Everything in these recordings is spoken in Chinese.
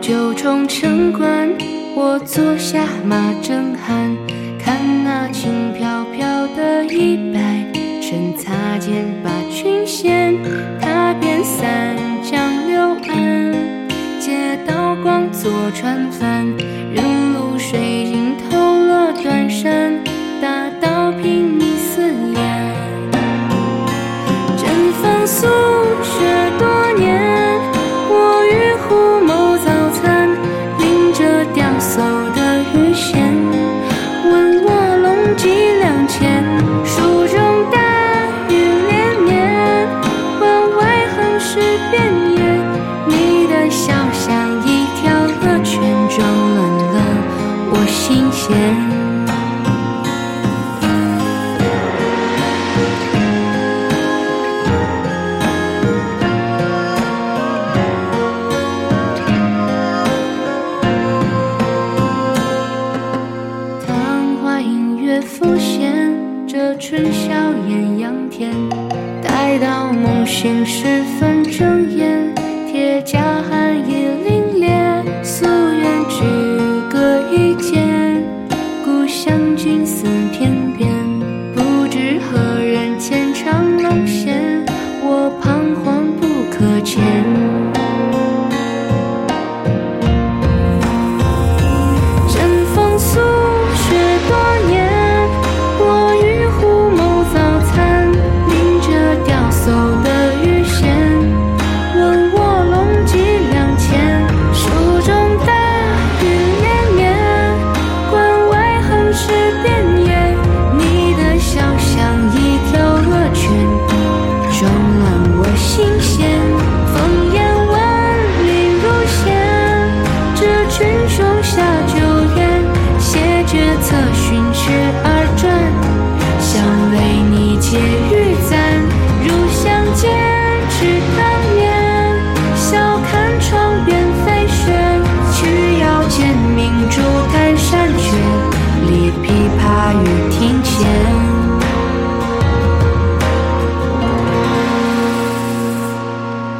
九重城关我坐下马正酣看那轻飘飘的衣摆趁擦肩把裙掀踏遍三江六岸借刀光做船帆任露水浸透了短衫。阴险。桃花隐约浮现，这春宵艳阳天，待到梦醒时分睁眼，铁甲寒夜里。雨亭前，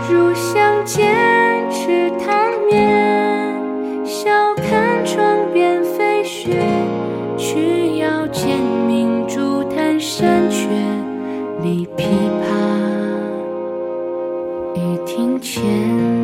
入巷间吃汤面。笑看窗边飞雪，取腰间明珠弹山雀。立枇杷，雨亭前。